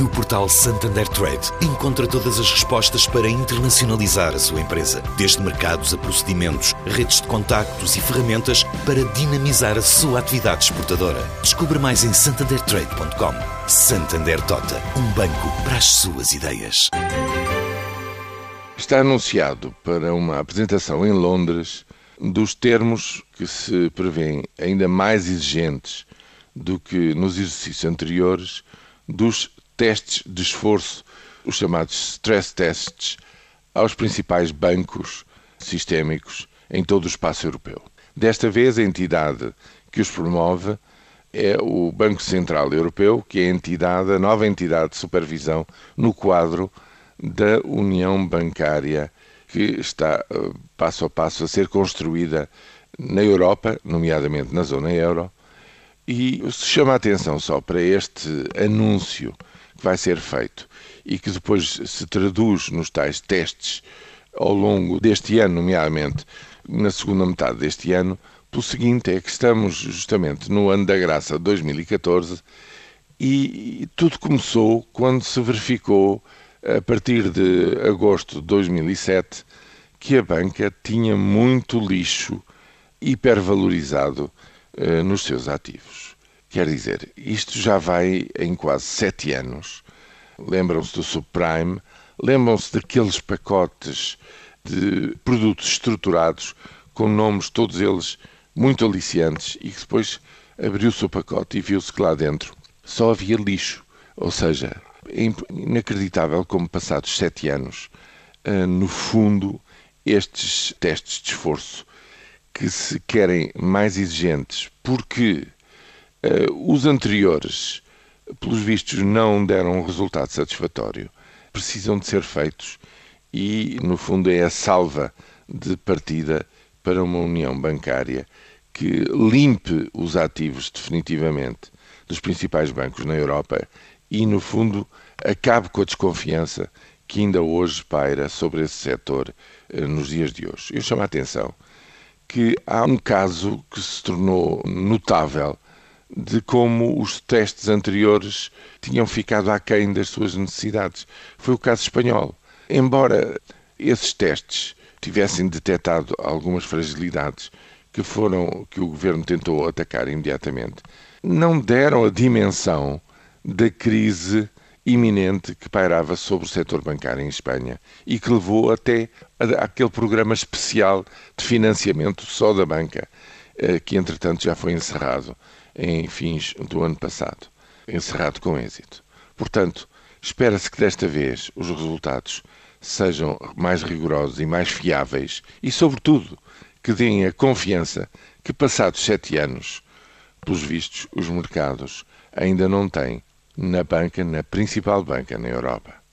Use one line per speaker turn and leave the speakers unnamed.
No portal Santander Trade, encontra todas as respostas para internacionalizar a sua empresa, desde mercados a procedimentos, redes de contactos e ferramentas para dinamizar a sua atividade exportadora. Descubra mais em santandertrade.com. Santander Tota, um banco para as suas ideias.
Está anunciado para uma apresentação em Londres dos termos que se prevêem ainda mais exigentes do que nos exercícios anteriores dos testes de esforço, os chamados stress tests, aos principais bancos sistémicos em todo o espaço europeu. Desta vez, a entidade que os promove é o Banco Central Europeu, que é a entidade, a nova entidade de supervisão no quadro da União Bancária que está eh, passo a passo a ser construída na Europa, nomeadamente na zona euro, e se chama a atenção só para este anúncio que vai ser feito e que depois se traduz nos tais testes ao longo deste ano, nomeadamente na segunda metade deste ano, pelo seguinte, é que estamos justamente no ano da graça 2014 e tudo começou quando se verificou, a partir de agosto de 2007, que a banca tinha muito lixo hipervalorizado eh, nos seus ativos. Quer dizer, isto já vai em quase sete anos. Lembram-se do subprime, lembram-se daqueles pacotes de produtos estruturados com nomes, todos eles muito aliciantes, e que depois abriu-se o pacote e viu-se que lá dentro só havia lixo. Ou seja, é inacreditável como, passados sete anos, eh, no fundo, estes testes de esforço que se querem mais exigentes porque os anteriores, pelos vistos, não deram um resultado satisfatório, precisam de ser feitos e, no fundo, é a salva de partida para uma união bancária que limpe os ativos definitivamente dos principais bancos na Europa e, no fundo, acabe com a desconfiança que ainda hoje paira sobre esse setor eh, nos dias de hoje. Eu chamo a atenção que há um caso que se tornou notável de como os testes anteriores tinham ficado aquém das suas necessidades. Foi o caso espanhol. Embora esses testes tivessem detectado algumas fragilidades que foram que o governo tentou atacar imediatamente, não deram a dimensão da crise iminente que pairava sobre o setor bancário em Espanha e que levou até àquele programa especial de financiamento só da banca, eh, que entretanto já foi encerrado em fins do ano passado. Encerrado com êxito. Portanto, espera-se que desta vez os resultados sejam mais rigorosos e mais fiáveis e, sobretudo, que deem a confiança que, passados sete anos, pelos vistos, os mercados ainda não têm na banca, na principal banca na Europa.